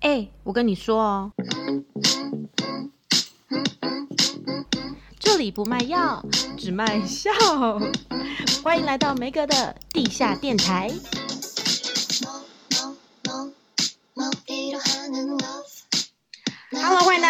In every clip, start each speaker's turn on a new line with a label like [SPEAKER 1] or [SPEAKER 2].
[SPEAKER 1] 哎、我跟你说哦，这里不卖药，只卖笑。欢迎来到梅格的地下电台。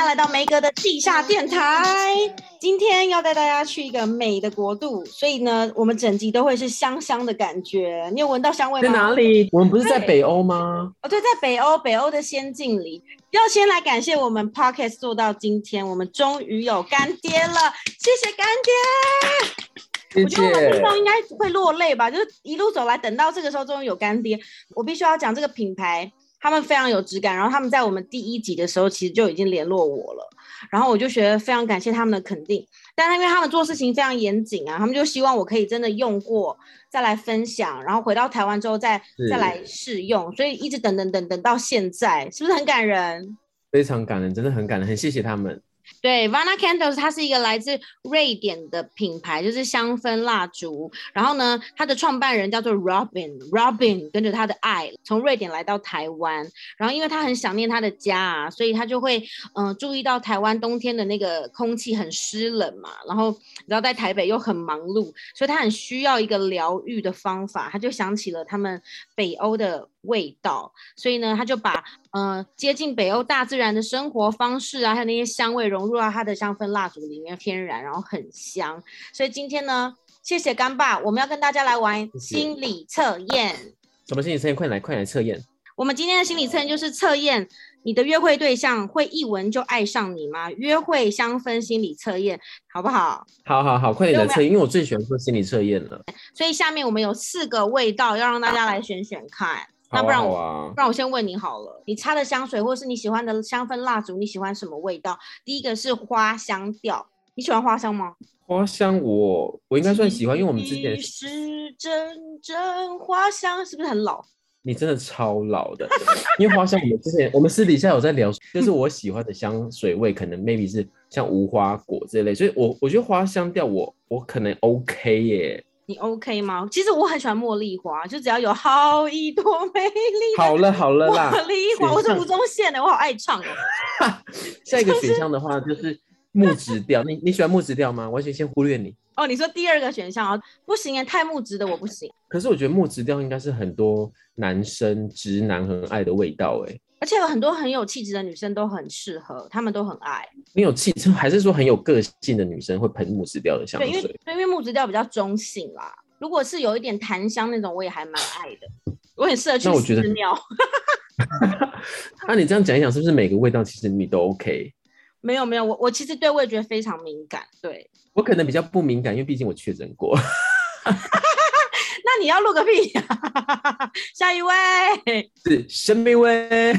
[SPEAKER 1] 来到梅格的地下电台。今天要带大家去一个美的国度，所以呢，我们整集都会是香香的感觉。你有闻到香味吗？
[SPEAKER 2] 在哪里？我们不是在北欧吗？
[SPEAKER 1] 哦，对，在北欧，北欧的仙境里。要先来感谢我们 Podcast 做到今天，我们终于有干爹了，谢谢干爹。我觉得我们听众应该会落泪吧，就是一路走来，等到这个时候终于有干爹，我必须要讲这个品牌，他们非常有质感。然后他们在我们第一集的时候，其实就已经联络我了。然后我就觉得非常感谢他们的肯定，但是因为他们做事情非常严谨啊，他们就希望我可以真的用过再来分享，然后回到台湾之后再再来试用，所以一直等等等等到现在，是不是很感人？
[SPEAKER 2] 非常感人，真的很感人，很谢谢他们。
[SPEAKER 1] 对，Vana Candles，它是一个来自瑞典的品牌，就是香氛蜡烛。然后呢，它的创办人叫做 Robin，Robin 跟着他的爱从瑞典来到台湾。然后因为他很想念他的家啊，所以他就会嗯、注意到台湾冬天的那个空气很湿冷嘛。然后然后在台北又很忙碌，所以他很需要一个疗愈的方法。他就想起了他们北欧的味道，所以呢，他就把呃接近北欧大自然的生活方式啊，还有那些香味融入到他的香氛蜡烛里面，天然然后很香。所以今天呢，谢谢干爸，我们要跟大家来玩心理测验。
[SPEAKER 2] 什么心理测验？快来快来测验！
[SPEAKER 1] 我们今天的心理测验就是测验你的约会对象会一闻就爱上你吗？约会香氛心理测验，好不好？
[SPEAKER 2] 好好好，快点来测，因为我最喜欢做心理测验了。
[SPEAKER 1] 所以下面我们有四个味道要让大家来选选看。那不然我，不然我先问你好了，你擦的香水或是你喜欢的香氛蜡烛，你喜欢什么味道？第一个是花香调，你喜欢花香吗？
[SPEAKER 2] 花香我我应该算喜欢，因为我们之前
[SPEAKER 1] 是阵阵花香，是不是很老？
[SPEAKER 2] 你真的超老的，因为花香我们之前我们私底下有在聊，就是我喜欢的香水味可能 maybe 是像无花果这类，所以我我觉得花香调我我可能 OK 耶。
[SPEAKER 1] 你 OK 吗？其实我很喜欢茉莉花，就只要有好一朵美丽。
[SPEAKER 2] 好了好了啦，
[SPEAKER 1] 茉莉花，我是吴宗宪的，我好爱唱哦。
[SPEAKER 2] 下一个选项的话就是木质调，你你喜欢木质调吗？完全先忽略你。
[SPEAKER 1] 哦，你说第二个选项啊，不行耶，太木质的我不行。
[SPEAKER 2] 可是我觉得木质调应该是很多男生直男很爱的味道哎。
[SPEAKER 1] 而且有很多很有气质的女生都很适合，她们都很爱。
[SPEAKER 2] 很有气质，还是说很有个性的女生会喷木质调的香水？
[SPEAKER 1] 对，因为因为木质调比较中性啦。如果是有一点檀香那种，我也还蛮爱的。我很适合去屎尿。
[SPEAKER 2] 那你这样讲一讲，是不是每个味道其实你都 OK？
[SPEAKER 1] 没有没有，我我其实对味觉非常敏感。对，
[SPEAKER 2] 我可能比较不敏感，因为毕竟我确诊过。
[SPEAKER 1] 那你要录个屁呀、啊！下一位
[SPEAKER 2] 是生命味。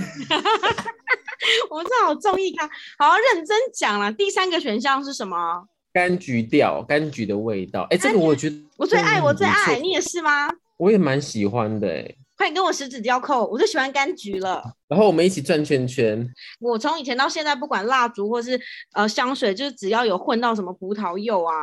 [SPEAKER 1] 我们这好综艺咖，好好认真讲了。第三个选项是什么？
[SPEAKER 2] 柑橘调，柑橘的味道。哎、欸，这个我觉得
[SPEAKER 1] 我最爱，我最爱。你也是吗？
[SPEAKER 2] 我也蛮喜欢的、欸。
[SPEAKER 1] 快点跟我十指交扣，我最喜欢柑橘了。
[SPEAKER 2] 然后我们一起转圈圈。
[SPEAKER 1] 我从以前到现在，不管蜡烛或是呃香水，就是只要有混到什么葡萄柚啊，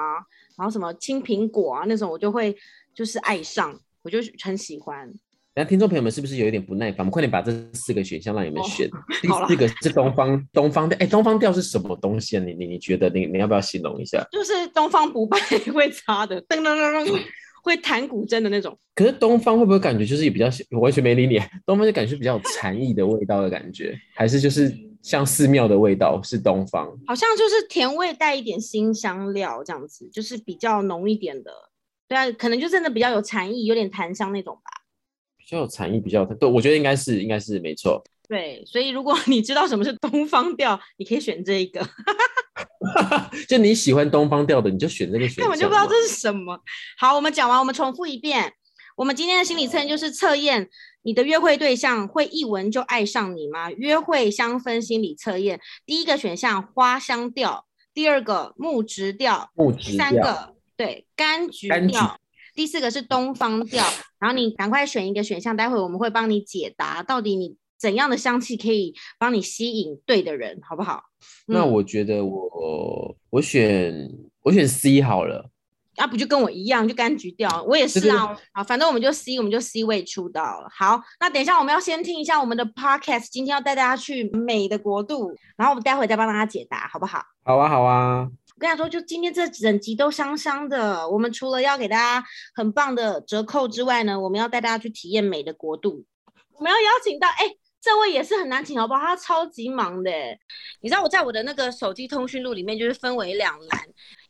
[SPEAKER 1] 然后什么青苹果啊那种，我就会。就是爱上，我就很喜欢。
[SPEAKER 2] 那听众朋友们是不是有一点不耐烦？我们快点把这四个选项让你们选。
[SPEAKER 1] 哦、
[SPEAKER 2] 第四个是东方，东方调。哎、欸，东方调是什么东西啊？你你你觉得你你要不要形容一下？
[SPEAKER 1] 就是东方不败 会擦的，噔噔噔噔，会弹古筝的那种。
[SPEAKER 2] 可是东方会不会感觉就是也比较我完全没理你？东方就感觉比较有 禅意的味道的感觉，还是就是像寺庙的味道是东方？
[SPEAKER 1] 好像就是甜味带一点辛香料这样子，就是比较浓一点的。对啊，可能就真的比较有禅意，有点檀香那种吧。
[SPEAKER 2] 比较有禅意，比较对，我觉得应该是，应该是没错。
[SPEAKER 1] 对，所以如果你知道什么是东方调，你可以选这一个。
[SPEAKER 2] 就你喜欢东方调的，你就选这个选项。根
[SPEAKER 1] 本就不知道这是什么。好，我们讲完，我们重复一遍。我们今天的心理测验就是测验你的约会对象会一闻就爱上你吗？约会香氛心理测验，第一个选项花香调，第二个木质调，
[SPEAKER 2] 木质调，
[SPEAKER 1] 第三个。对，柑橘调，第四个是东方调，然后你赶快选一个选项，待会我们会帮你解答，到底你怎样的香气可以帮你吸引对的人，好不好？
[SPEAKER 2] 那我觉得我我选我选 C 好了，
[SPEAKER 1] 啊，不就跟我一样，就柑橘调，我也是啊。好，反正我们就 C，我们就 C 位出道了。好，那等一下我们要先听一下我们的 Podcast，今天要带大家去美的国度，然后我们待会再帮大家解答，好不好？
[SPEAKER 2] 好啊，好啊。
[SPEAKER 1] 我跟你说，就今天这整集都香香的。我们除了要给大家很棒的折扣之外呢，我们要带大家去体验美的国度。我们要邀请到，哎。这位也是很难请，好不好？他超级忙的，你知道我在我的那个手机通讯录里面，就是分为两栏，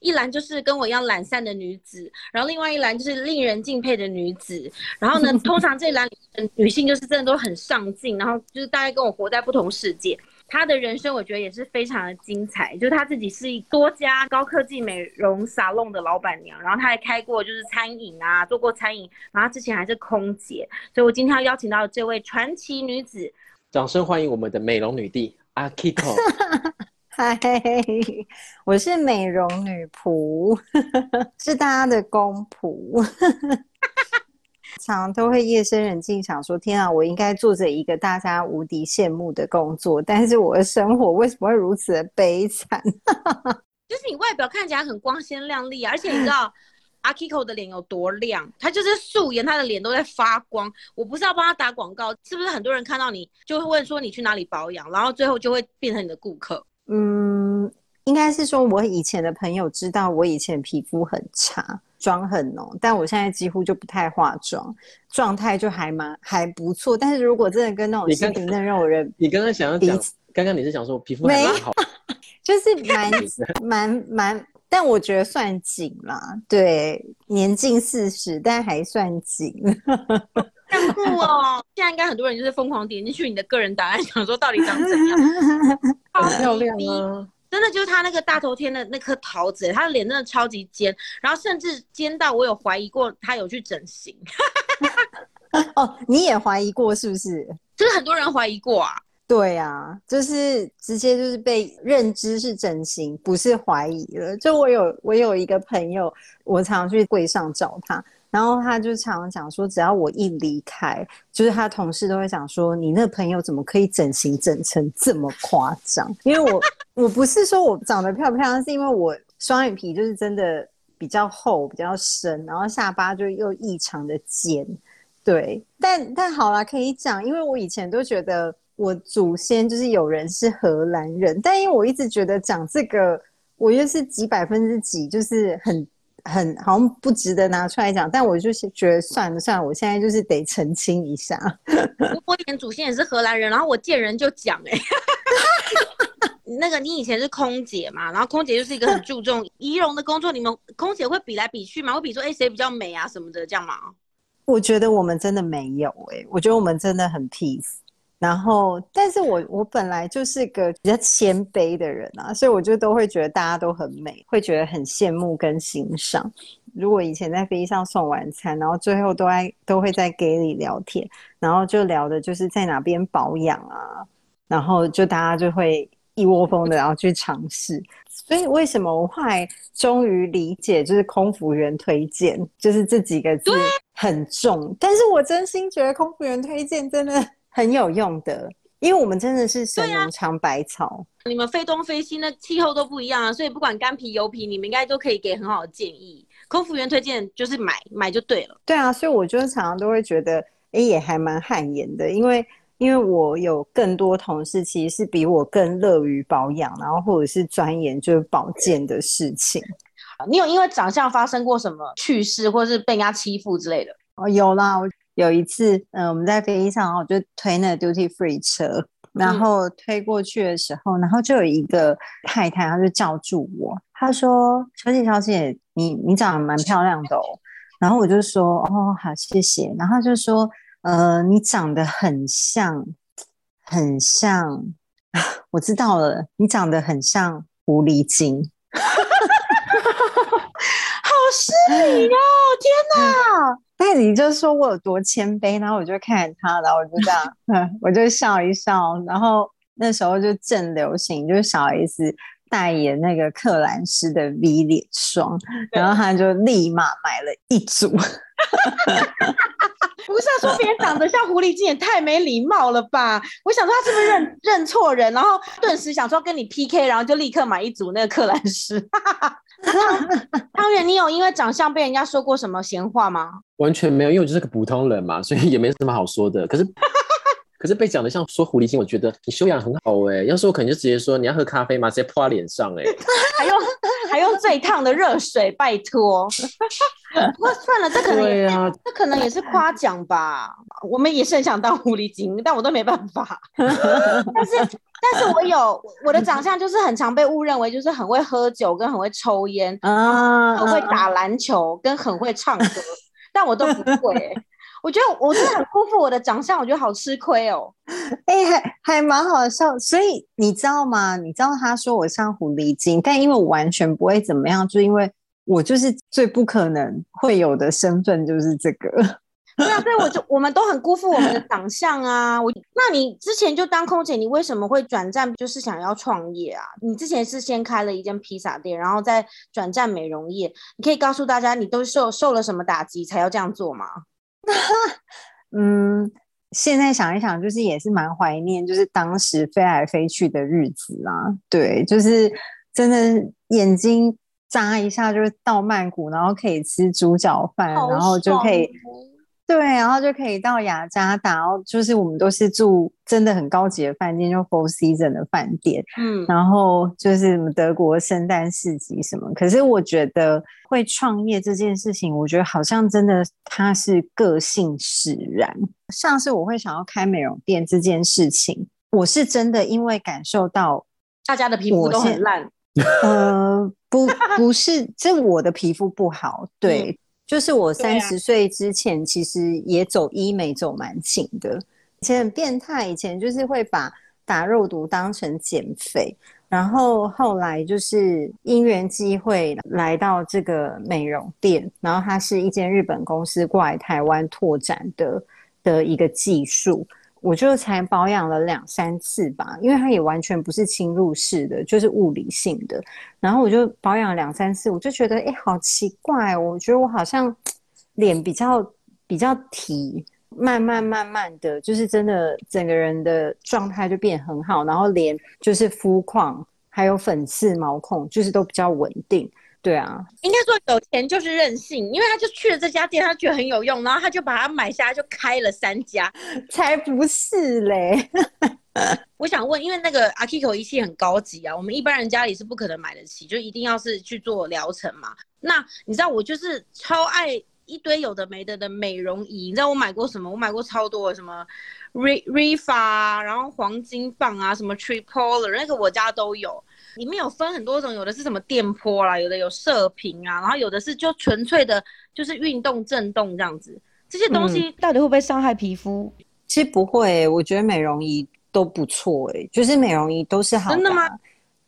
[SPEAKER 1] 一栏就是跟我一样懒散的女子，然后另外一栏就是令人敬佩的女子。然后呢，通常这栏女性就是真的都很上进，然后就是大概跟我活在不同世界。她的人生我觉得也是非常的精彩，就是她自己是多家高科技美容沙龙的老板娘，然后她还开过就是餐饮啊，做过餐饮，然后之前还是空姐，所以我今天要邀请到这位传奇女子，
[SPEAKER 2] 掌声欢迎我们的美容女帝阿 Kiko。
[SPEAKER 3] 嗨，我是美容女仆，是大家的公仆。常常都会夜深人静想说：“天啊，我应该做着一个大家无敌羡慕的工作，但是我的生活为什么会如此的悲惨？”
[SPEAKER 1] 就是你外表看起来很光鲜亮丽啊，而且你知道 阿 Kiko 的脸有多亮？他就是素颜，他的脸都在发光。我不是要帮他打广告，是不是很多人看到你就会问说你去哪里保养，然后最后就会变成你的顾客？
[SPEAKER 3] 嗯，应该是说我以前的朋友知道我以前皮肤很差。妆很浓，但我现在几乎就不太化妆，状态就还蛮还不错。但是如果真的跟那种细皮嫩肉人，
[SPEAKER 2] 你刚刚想要讲，刚刚你是想说皮肤还蛮好，
[SPEAKER 3] 就是蛮 蛮蛮，但我觉得算紧啦。对，年近四十，但还算紧。
[SPEAKER 1] 很酷哦！现在应该很多人就是疯狂点进去你的个人档案，想说到底长怎样，
[SPEAKER 2] 好漂亮啊！
[SPEAKER 1] 真的就是他那个大头天的那颗桃子，他的脸真的超级尖，然后甚至尖到我有怀疑过他有去整形。
[SPEAKER 3] 哦，你也怀疑过是不是？
[SPEAKER 1] 就是很多人怀疑过啊。
[SPEAKER 3] 对啊，就是直接就是被认知是整形，不是怀疑了。就我有我有一个朋友，我常常去柜上找他。然后他就常常讲说，只要我一离开，就是他同事都会讲说，你那朋友怎么可以整形整成这么夸张？因为我我不是说我长得漂不漂亮，是因为我双眼皮就是真的比较厚、比较深，然后下巴就又异常的尖。对，但但好啦，可以讲，因为我以前都觉得我祖先就是有人是荷兰人，但因为我一直觉得讲这个，我又是几百分之几，就是很。很好像不值得拿出来讲，但我就是觉得算了算了，我现在就是得澄清一下。
[SPEAKER 1] 我以前祖先也是荷兰人，然后我见人就讲哎、欸，那个你以前是空姐嘛，然后空姐就是一个很注重 仪容的工作，你们空姐会比来比去吗？会比说哎谁比较美啊什么的这样吗？
[SPEAKER 3] 我觉得我们真的没有哎、欸，我觉得我们真的很 peace。然后，但是我我本来就是个比较谦卑的人啊，所以我就都会觉得大家都很美，会觉得很羡慕跟欣赏。如果以前在飞机上送晚餐，然后最后都爱都会在 gay 里聊天，然后就聊的就是在哪边保养啊，然后就大家就会一窝蜂的然后去尝试。所以为什么我后来终于理解，就是空服员推荐，就是这几个字很重，但是我真心觉得空服员推荐真的。很有用的，因为我们真的是神农尝百草，
[SPEAKER 1] 啊、你们非东非西，那气候都不一样啊，所以不管干皮油皮，你们应该都可以给很好的建议。空服员推荐就是买买就对了。
[SPEAKER 3] 对啊，所以我就常常都会觉得，哎、欸，也还蛮汗颜的，因为因为我有更多同事其实是比我更乐于保养，然后或者是钻研就是保健的事情。
[SPEAKER 1] 你有因为长相发生过什么趣事，或是被人家欺负之类的？
[SPEAKER 3] 哦，有啦。有一次，嗯，我们在飞机上，然后我就推那个 duty free 车，然后推过去的时候，嗯、然后就有一个太太，她就叫住我，她说：“小姐，小姐，你你长得蛮漂亮的哦。”然后我就说：“哦，好，谢谢。”然后就说：“呃，你长得很像，很像，我知道了，你长得很像狐狸精。”
[SPEAKER 1] 好失礼哦！天哪！
[SPEAKER 3] 但你就说我有多谦卑，然后我就看着他，然后我就这样，嗯，我就笑一笑。然后那时候就正流行，就是小 S 代言那个克兰诗的 V 脸霜，然后他就立马买了一组。
[SPEAKER 1] 不是说别人长得像狐狸精也太没礼貌了吧？我想说他是不是认认错人，然后顿时想说跟你 PK，然后就立刻买一组那个克兰诗。你有因为长相被人家说过什么闲话吗？
[SPEAKER 2] 完全没有，因为我就是个普通人嘛，所以也没什么好说的。可是。可是被讲的像说狐狸精，我觉得你修养很好哎、欸。要是我，可能就直接说你要喝咖啡吗？直接泼他脸上哎、欸，还用
[SPEAKER 1] 还用最烫的热水，拜托。不过算了，这可能也、啊、这可能也是夸奖吧。我们也是很想当狐狸精，但我都没办法。但是但是我有我的长相，就是很常被误认为就是很会喝酒，跟很会抽烟，啊，很会打篮球，跟很会唱歌，但我都不会、欸。我觉得我真的很辜负我的长相，我觉得好吃亏哦。
[SPEAKER 3] 哎、欸，还还蛮好笑。所以你知道吗？你知道他说我像狐狸精，但因为我完全不会怎么样，就因为我就是最不可能会有的身份就是这个。
[SPEAKER 1] 对啊，所以我就我们都很辜负我们的 长相啊。我那你之前就当空姐，你为什么会转战就是想要创业啊？你之前是先开了一间披萨店，然后再转战美容业。你可以告诉大家，你都受受了什么打击才要这样做吗？
[SPEAKER 3] 嗯，现在想一想，就是也是蛮怀念，就是当时飞来飞去的日子啊。对，就是真的眼睛眨一下就是到曼谷，然后可以吃猪脚饭，然后就可以。对，然后就可以到雅加达，就是我们都是住真的很高级的饭店，就 Four Seasons 的饭店，嗯，然后就是什么德国圣诞市集什么。可是我觉得会创业这件事情，我觉得好像真的它是个性使然。像是我会想要开美容店这件事情，我是真的因为感受到
[SPEAKER 1] 大家的皮肤都很烂，
[SPEAKER 3] 呃，不，不是，这我的皮肤不好，对。嗯就是我三十岁之前，其实也走医美走蛮勤的。以前很变态，以前就是会把打肉毒当成减肥，然后后来就是因缘机会来到这个美容店，然后它是一间日本公司过来台湾拓展的的一个技术。我就才保养了两三次吧，因为它也完全不是侵入式的，就是物理性的。然后我就保养两三次，我就觉得，哎，好奇怪，哦我觉得我好像脸比较比较提，慢慢慢慢的就是真的整个人的状态就变很好，然后脸就是肤况还有粉刺毛孔就是都比较稳定。对啊，
[SPEAKER 1] 应该说有钱就是任性，因为他就去了这家店，他觉得很有用，然后他就把它买下来，就开了三家，
[SPEAKER 3] 才不是嘞！
[SPEAKER 1] 我想问，因为那个 Akiko 仪器很高级啊，我们一般人家里是不可能买得起，就一定要是去做疗程嘛。那你知道我就是超爱一堆有的没的的美容仪，你知道我买过什么？我买过超多的什么 Rifa，然后黄金棒啊，什么 Tripolar，那个我家都有。里面有分很多种，有的是什么电波啦，有的有射频啊，然后有的是就纯粹的，就是运动震动这样子。这些东西到底会不会伤害皮肤？
[SPEAKER 3] 嗯，其实不会欸，我觉得美容仪都不错欸，就是美容仪都是好的。真的吗？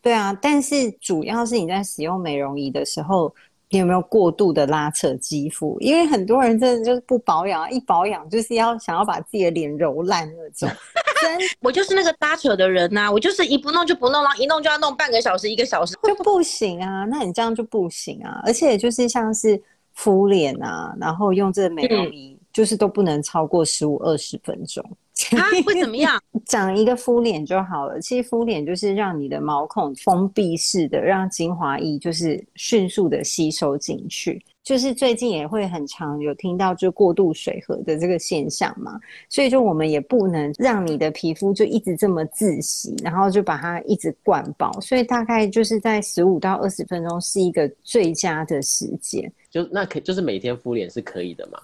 [SPEAKER 3] 对啊，但是主要是你在使用美容仪的时候，你有没有过度的拉扯肌肤？因为很多人真的就是不保养，一保养就是要想要把自己的脸揉烂那种。
[SPEAKER 1] 我就是那个拉扯的人呐、啊，我就是一不弄就不弄，然后一弄就要弄半个小时、一个小时，
[SPEAKER 3] 就不行啊。那你这样就不行啊。而且就是像是敷脸啊，然后用这个美容仪，就是都不能超过十五二十分钟。
[SPEAKER 1] 啊，会怎么样？
[SPEAKER 3] 讲一个敷脸就好了。其实敷脸就是让你的毛孔封闭式的，让精华液就是迅速的吸收进去。就是最近也会很常有听到就过度水合的这个现象嘛，所以就我们也不能让你的皮肤就一直这么自洗，然后就把它一直灌爆，所以大概就是在十五到二十分钟是一个最佳的时间。
[SPEAKER 2] 就那可就是每天敷脸是可以的吗？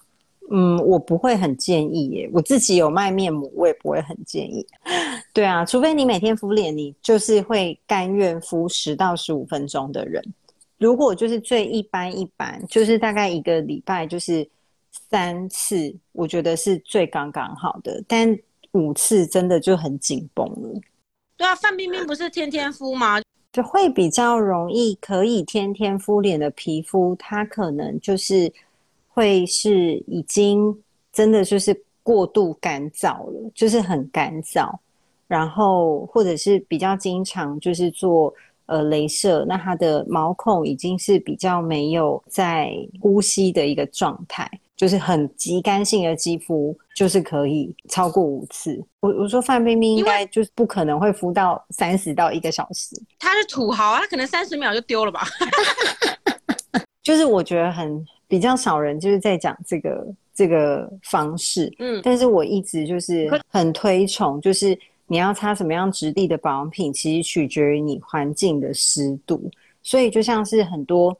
[SPEAKER 3] 嗯，我不会很建议耶，我自己有卖面膜，我也不会很建议。对啊，除非你每天敷脸，你就是会甘愿敷十到十五分钟的人。如果就是最一般一般，就是大概一个礼拜就是三次，我觉得是最刚刚好的。但五次真的就很紧绷了。
[SPEAKER 1] 对啊，范冰冰不是天天敷吗？
[SPEAKER 3] 就会比较容易可以天天敷脸的皮肤，它可能就是会是已经真的就是过度干燥了，就是很干燥，然后或者是比较经常就是做。呃，镭射，那它的毛孔已经是比较没有在呼吸的一个状态，就是很极干性的肌肤，就是可以超过五次。我我说范冰冰应该就是不可能会敷到三十到一个小时，
[SPEAKER 1] 她是土豪啊，他可能三十秒就丢了吧。
[SPEAKER 3] 就是我觉得很比较少人就是在讲这个这个方式，
[SPEAKER 1] 嗯，
[SPEAKER 3] 但是我一直就是很推崇，就是你要擦什么样质地的保养品，其实取决于你环境的湿度，所以就像是很多。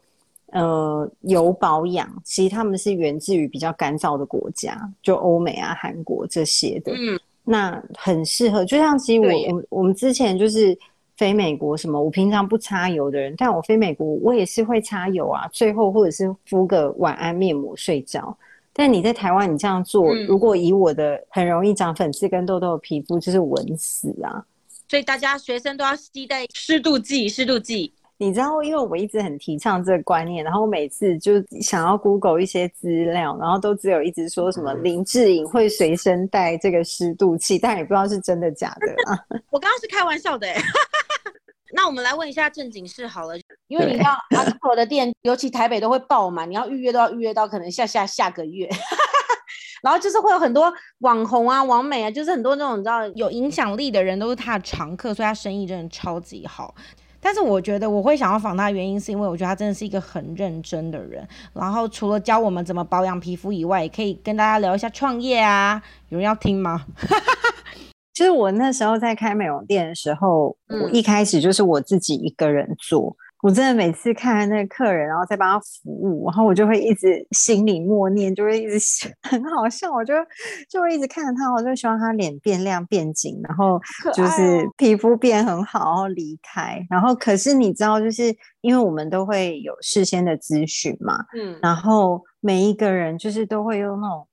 [SPEAKER 3] 呃，油保养其实他们是源自于比较干燥的国家，就欧美啊、韩国这些的。嗯，那很适合。就像其实我我我们之前就是飞美国什么，我平常不擦油的人，但我飞美国我也是会擦油啊。最后或者是敷个晚安面膜睡觉。但你在台湾你这样做，嗯，如果以我的很容易长粉刺跟痘痘的皮肤，就是稳死啊。
[SPEAKER 1] 所以大家学生都要携带湿度计，湿度计。
[SPEAKER 3] 你知道，因为我一直很提倡这个观念，然后我每次就想要 Google 一些资料，然后都只有一直说什么林志颖会随身带这个湿度计，但也不知道是真的假的啊。
[SPEAKER 1] 我刚刚是开玩笑的哎。那我们来问一下正经事好了，因为你知道 阿婆的店，尤其台北都会爆满，你要预约都要预约到可能下下下个月。然后就是会有很多网红啊、网美啊，就是很多那种你知道有影响力的人都是他的常客，所以他生意真的超级好。但是我觉得我会想要访他的原因，是因为我觉得他真的是一个很认真的人。然后除了教我们怎么保养皮肤以外，也可以跟大家聊一下创业啊。有人要听吗？
[SPEAKER 3] 就是我那时候在开美容店的时候，嗯、我一开始就是我自己一个人做。我真的每次看那个客人，然后再帮他服务，然后我就会一直心里默念，就会一直 很好笑，我就就会一直看着他，我就希望他脸变亮变紧，然后就是皮肤变很好，然后离开。然后可是你知道，就是因为我们都会有事先的咨询嘛，嗯，然后每一个人就是都会用那种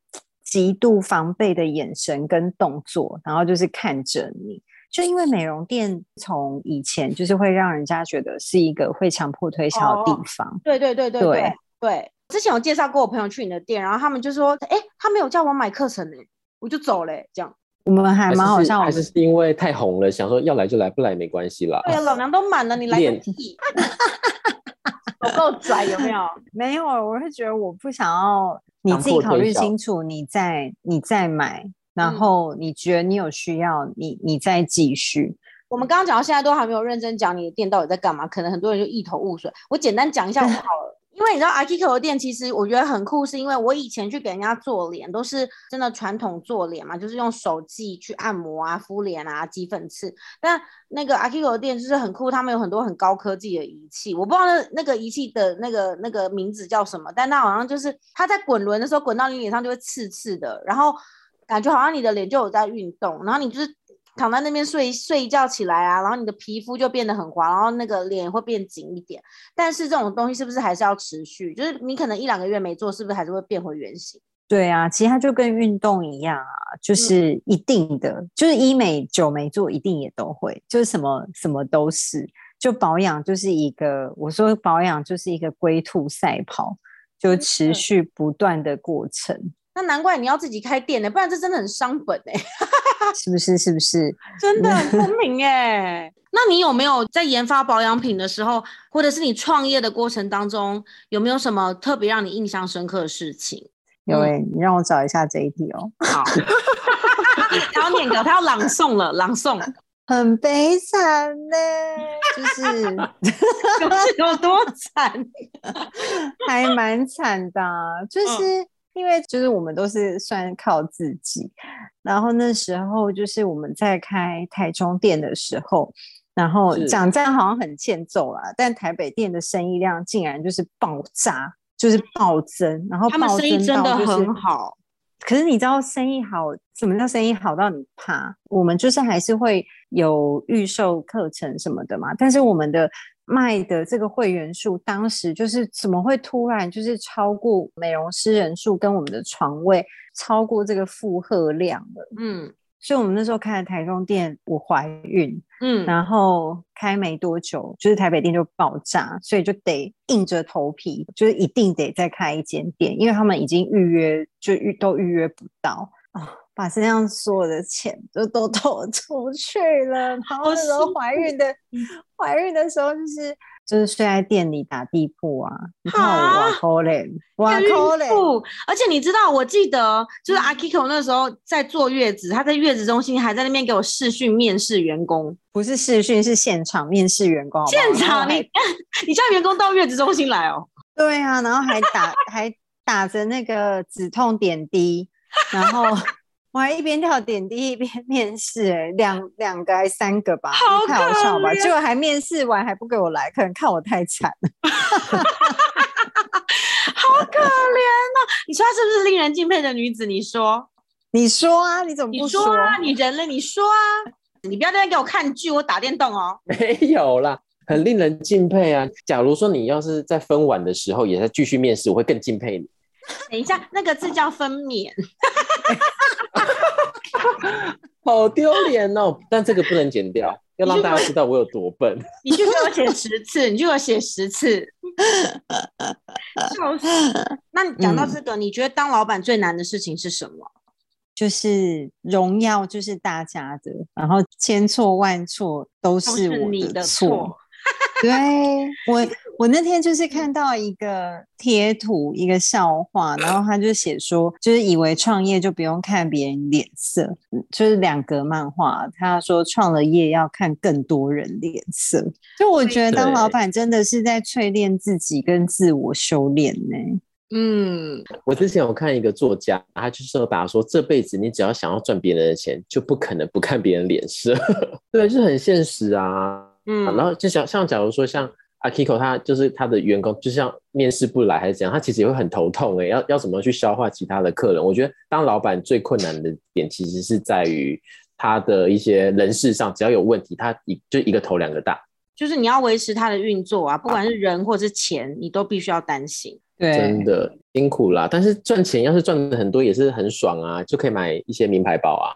[SPEAKER 3] 极度防备的眼神跟动作，然后就是看着你。就因为美容店从以前就是会让人家觉得是一个会强迫推销的地方。哦，对对对对对对，对。之前有介绍过我朋友去你的店，然后他们就说：“哎，他没有叫我买课程呢，我就走了。”这样，我们还蛮好笑。
[SPEAKER 2] 还是是因为太红了，想说要来就来，不来没关系啦。
[SPEAKER 1] 对啊，老娘都满了，你来个屁！我够拽有没有？
[SPEAKER 3] 没有，我是觉得我不想要，你自己考虑清楚，你再你再买。然后你觉得你有需要，嗯、你你再继续。
[SPEAKER 1] 我们刚刚讲到现在都还没有认真讲你的店到底在干嘛，可能很多人就一头雾水。我简单讲一下就好了，因为你知道 Akiko 的店其实我觉得很酷，是因为我以前去给人家做脸都是真的传统做脸嘛，就是用手技去按摩啊、敷脸啊、挤粉刺。但那个 Akiko 的店就是很酷，他们有很多很高科技的仪器，我不知道那那个仪器的那个那个名字叫什么，但它好像就是它在滚轮的时候滚到你脸上就会刺刺的，然后。感觉好像你的脸就有在运动，然后你就是躺在那边睡睡一觉起来啊，然后你的皮肤就变得很滑，然后那个脸会变紧一点。但是这种东西是不是还是要持续？就是你可能一两个月没做，是不是还是会变回原形？
[SPEAKER 3] 对啊，其实它就跟运动一样啊，就是一定的，嗯、就是医美久没做，一定也都会，就是什么什么都是。就保养就是一个，我说保养就是一个龟兔赛跑，就持续不断的过程。嗯
[SPEAKER 1] 那难怪你要自己开店呢，不然这真的很伤本哎，
[SPEAKER 3] 是不是？是不是？
[SPEAKER 1] 真的很聪明哎。那你有没有在研发保养品的时候，或者是你创业的过程当中，有没有什么特别让你印象深刻的事情？
[SPEAKER 3] 有哎、欸，你让我找一下这一题哦。
[SPEAKER 1] 好，他要念稿，他要朗诵了，朗诵。
[SPEAKER 3] 很悲惨呢，就是
[SPEAKER 1] 有多惨，
[SPEAKER 3] 还蛮惨的，就是。嗯因为就是我们都是算靠自己，然后那时候就是我们在开台中店的时候，然后讲这样好像很欠揍啦，但台北店的生意量竟然就是爆炸，就是暴增，然后他们生意真的很好。可是你知道生意好，什么叫生意好到你怕？我们就是还是会有预售课程什么的嘛，但是我们的。卖的这个会员数，当时就是怎么会突然就是超过美容师人数跟我们的床位超过这个负荷量了？嗯，所以我们那时候开了台中店，我怀孕，嗯，然后开没多久，就是台北店就爆炸，所以就得硬着头皮，就是一定得再开一间店，因为他们已经预约就预都预约不到啊。把身上所有的钱就都 投出去了，然后那时候怀孕的，怀孕的时候就是就是睡在店里打地铺啊，你看我哇可怜，哇可怜，
[SPEAKER 1] 而且你知道，我记得就是阿 Kiko 那时候在坐月子，他在月子中心还在那边给我试训面试员工，
[SPEAKER 3] 不是试训是现场面试员工好不好，
[SPEAKER 1] 现？场你 你叫员工到月子中心来哦。
[SPEAKER 3] 对啊，然后还打还打着那个止痛点滴，然后我还一边跳点滴一边 面试，哎，两两个还三个吧，
[SPEAKER 1] 好
[SPEAKER 3] 太好笑吧？结果还面试完还不给我来，可能看我太惨了。
[SPEAKER 1] 好可怜哦！你说她是不是令人敬佩的女子？你说，
[SPEAKER 3] 你说啊？你怎么不说，
[SPEAKER 1] 你说啊？你人了？你说啊？你不要在那给我看剧，我打电动哦。
[SPEAKER 2] 没有啦，很令人敬佩啊！假如说你要是在分晚的时候也在继续面试，我会更敬佩你。
[SPEAKER 1] 等一下，那个字叫分娩，
[SPEAKER 2] 好丢脸哦！但这个不能剪掉，要让大家知道我有多笨。
[SPEAKER 1] 你就给我写十次，你就给我写十次。就是，那你讲到这个，嗯，你觉得当老板最难的事情是什么？
[SPEAKER 3] 就是荣耀，就是大家的，然后千错万错都是我的错。对我，我那天就是看到一个贴图，一个笑话，然后他就写说，就是以为创业就不用看别人脸色，就是两格漫画。他说创了业要看更多人脸色，就我觉得当老板真的是在淬炼自己跟自我修炼呢。
[SPEAKER 2] 嗯，我之前有看一个作家，他就是有打说，这辈子你只要想要赚别人的钱，就不可能不看别人脸色。对，就是很现实啊。嗯，然后就像像假如说像 Akiko，他就是他的员工，就像面试不来还是怎样，他其实也会很头痛哎，要要怎么去消化其他的客人？我觉得当老板最困难的点，其实是在于他的一些人事上，只要有问题，他一就一个头两个大。
[SPEAKER 1] 就是你要维持他的运作啊，不管是人或是钱，你都必须要担心。
[SPEAKER 3] 对，
[SPEAKER 2] 真的辛苦啦。但是赚钱要是赚的很多，也是很爽啊，就可以买一些名牌包啊。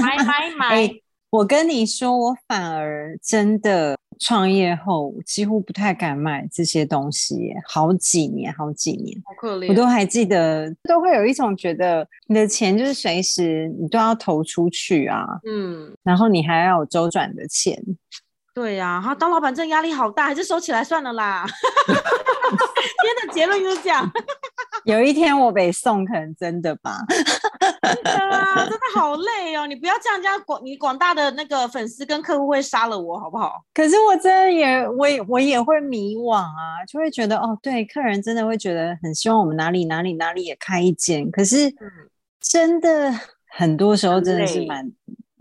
[SPEAKER 1] 买 买买、欸！
[SPEAKER 3] 我跟你说，我反而真的创业后几乎不太敢买这些东西，好几年，好几年，
[SPEAKER 1] 好可怜。
[SPEAKER 3] 我都还记得，都会有一种觉得你的钱就是随时你都要投出去啊，嗯，然后你还要有周转的钱。
[SPEAKER 1] 对呀、啊，他当老板真的压力好大，还是收起来算了啦。今天的结论就是这样。
[SPEAKER 3] 有一天我被送，可能真的吧。
[SPEAKER 1] 真的啊，真的好累哦！你不要这样，这样广你广大的那个粉丝跟客户会杀了我，好不好？
[SPEAKER 3] 可是我真的也，我也我也会迷惘啊，就会觉得哦，对，客人真的会觉得很希望我们哪里哪里哪里也开一间，可是真的很多时候真的是蛮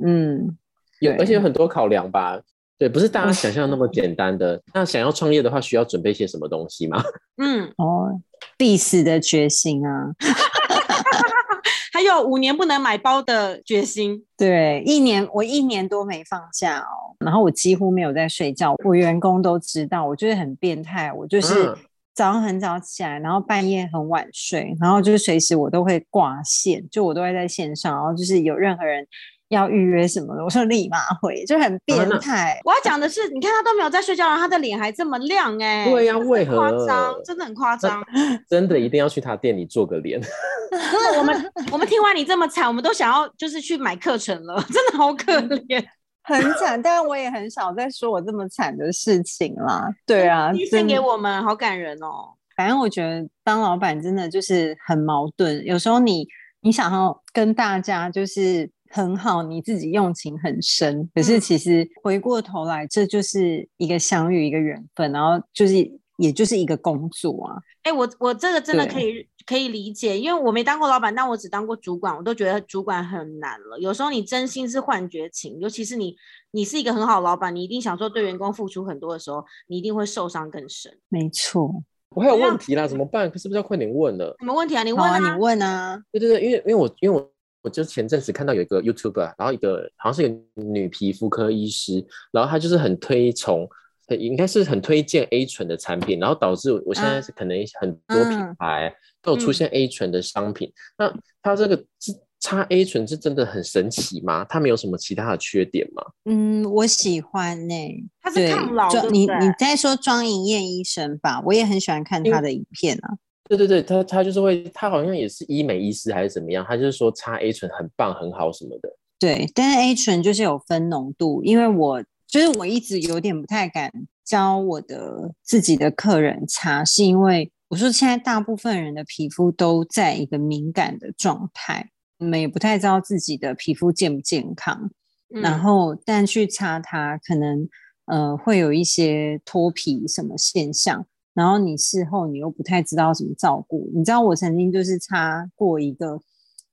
[SPEAKER 3] 嗯，
[SPEAKER 2] 有而且有很多考量吧。对，不是大家想象那么简单的。那想要创业的话，需要准备些什么东西吗？
[SPEAKER 1] 嗯，
[SPEAKER 3] 哦，必死的决心啊，
[SPEAKER 1] 还有五年不能买包的决心。
[SPEAKER 3] 对，一年我一年多没放假哦，然后我几乎没有在睡觉。我员工都知道，我就是很变态，我就是早上很早起来，然后半夜很晚睡，然后就是随时我都会挂线，就我都会在线上，然后就是有任何人。要预约什么的，我说立马回，就很变态。
[SPEAKER 1] 我要讲的是，你看他都没有在睡觉，然后他的脸还这么亮，欸，哎，
[SPEAKER 2] 对呀，为何？
[SPEAKER 1] 夸张，真的很夸张。
[SPEAKER 2] 真的一定要去他店里做个脸。
[SPEAKER 1] 我们我们听完你这么惨，我们都想要就是去买课程了，真的好可怜，
[SPEAKER 3] 很惨。但我也很少在说我这么惨的事情啦。对啊，
[SPEAKER 1] 献给我们，好感人哦。
[SPEAKER 3] 反正我觉得当老板真的就是很矛盾，有时候你你想要跟大家就是。很好，你自己用情很深，可是其实回过头来，这就是一个相遇，一个缘分，然后就是也就是一个工作啊。
[SPEAKER 1] 哎、欸，我我这个真的可以可以理解，因为我没当过老板，但我只当过主管，我都觉得主管很难了。有时候你真心是幻觉情，尤其是你你是一个很好的老板，你一定想说对员工付出很多的时候，你一定会受伤更深。
[SPEAKER 3] 没错，
[SPEAKER 2] 我还有问题啦，怎么办？可是不是要快点问了？
[SPEAKER 1] 什么问题啊？你问啊，啊，
[SPEAKER 3] 你问啊。
[SPEAKER 2] 对对对，因为因为我因为我。我就前阵子看到有一个 YouTuber，然后一个好像是一个女皮肤科医师，然后她就是很推崇，应该是很推荐 A 醇的产品，然后导致我现在是可能很多品牌都有出现 A 醇的商品。嗯、那它这个是擦 A 醇是真的很神奇吗？它没有什么其他的缺点吗？
[SPEAKER 3] 嗯，我喜欢呢、欸。
[SPEAKER 1] 它是抗老的。
[SPEAKER 3] 你你在说庄颖燕医生吧？我也很喜欢看她的影片啊。
[SPEAKER 2] 对对对，他他就是会，他好像也是医美医师还是怎么样，他就是说擦 A 醇很棒很好什么的。
[SPEAKER 3] 对，但是 A 醇就是有分浓度，因为我就是我一直有点不太敢教我的自己的客人擦，是因为我说现在大部分人的皮肤都在一个敏感的状态，我们也不太知道自己的皮肤健不健康，嗯、然后但去擦它可能呃会有一些脱皮什么现象。然后你事后你又不太知道怎么照顾。你知道我曾经就是擦过一个，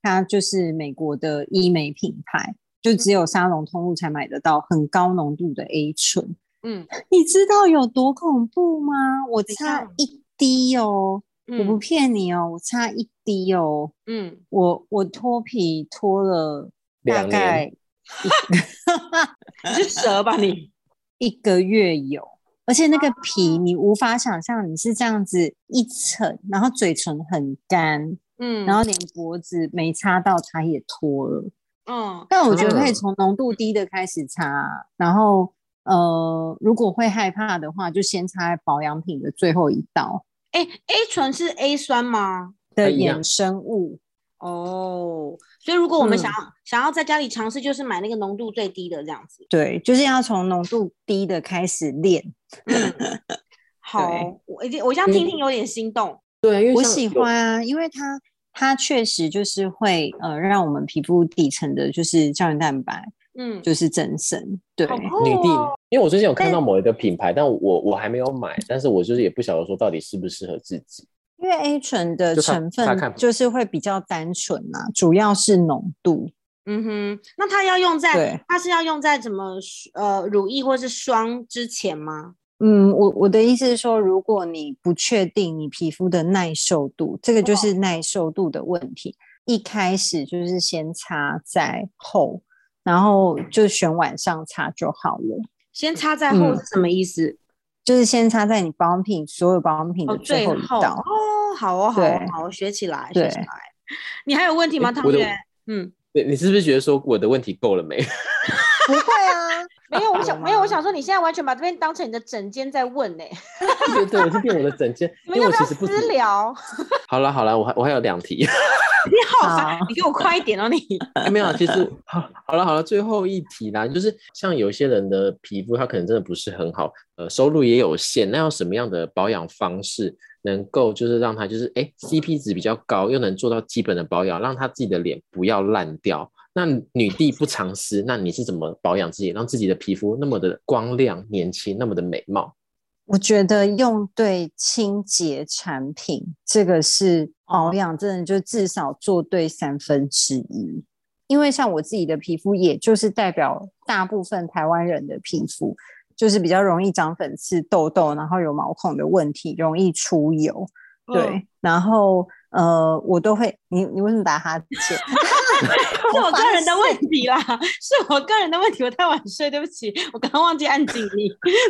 [SPEAKER 3] 它就是美国的医美品牌，就只有沙龙通路才买得到很高浓度的 A 醇。
[SPEAKER 1] 嗯，
[SPEAKER 3] 你知道有多恐怖吗？我擦一滴哦，
[SPEAKER 1] 嗯、
[SPEAKER 3] 我不骗你哦，我擦一滴哦。
[SPEAKER 1] 嗯，
[SPEAKER 3] 我我脱皮脱了大概，
[SPEAKER 1] 你是蛇吧你？
[SPEAKER 3] 一个月有。而且那个皮，你无法想象，你是这样子一层，然后嘴唇很干，
[SPEAKER 1] 嗯，
[SPEAKER 3] 然后连脖子没擦到，它也脱了，
[SPEAKER 1] 嗯。
[SPEAKER 3] 但我觉得可以从浓度低的开始擦，然后呃，如果会害怕的话，就先擦保养品的最后一道。
[SPEAKER 1] 哎，A 醇是 A 酸吗？
[SPEAKER 3] 的衍生物。
[SPEAKER 1] 哦，所以如果我们想要、嗯、想要在家里尝试，就是买那个浓度最低的这样子。
[SPEAKER 3] 对，就是要从浓度低的开始练。
[SPEAKER 1] 嗯、好，我已经我现在听听有点心动。
[SPEAKER 2] 对，因为
[SPEAKER 3] 我喜欢啊，因为它它确实就是会呃让我们皮肤底层的就是胶原蛋白，嗯，就是增生。对，
[SPEAKER 1] 哦、
[SPEAKER 2] 女帝，因为我最近有看到某一个品牌，但，但我我还没有买，但是我就是也不晓得说到底适不适合自己。
[SPEAKER 3] 因为 A 醇的成分就是会比较单纯啊，主要是浓度。
[SPEAKER 1] 嗯哼，那它要用在，它是要用在什么呃乳液或是霜之前吗？
[SPEAKER 3] 嗯，我我的意思是说，如果你不确定你皮肤的耐受度，这个就是耐受度的问题。哦、一开始就是先擦在后，然后就选晚上擦就好了。
[SPEAKER 1] 先擦在后是什么意思？嗯
[SPEAKER 3] 就是先插在你保养品所有保养品的最后一道
[SPEAKER 1] 哦，好哦，好哦，好，学起来，学起来。你还有问题吗，汤圆？嗯，
[SPEAKER 2] 对，你是不是觉得说我的问题够了没？
[SPEAKER 3] 不会啊，
[SPEAKER 1] 没有，我想没有，我想说你现在完全把这边当成你的整间在问呢。
[SPEAKER 2] 对对，我是变我的整间，因为我其实不
[SPEAKER 1] 私聊。
[SPEAKER 2] 好了好了，我还我还有两题。
[SPEAKER 1] 你好烦，你给我快一点哦！你
[SPEAKER 2] 没有，其实好，好了好了，最后一题啦，就是像有些人的皮肤，他可能真的不是很好，呃，收入也有限，那要什么样的保养方式能够就是让他就是哎 CP 值比较高，又能做到基本的保养，让他自己的脸不要烂掉？那女帝不藏私，那你是怎么保养自己，让自己的皮肤那么的光亮、年轻，那么的美貌？
[SPEAKER 3] 我觉得用对清洁产品，这个是保养，真的就至少做对三分之一。因为像我自己的皮肤，也就是代表大部分台湾人的皮肤，就是比较容易长粉刺、痘痘，然后有毛孔的问题，容易出油。对，嗯、然后呃，我都会，你你为什么打哈欠？
[SPEAKER 1] 是我个人的问题啦，是我个人的问题，我太晚睡，对不起，我刚刚忘记按静音，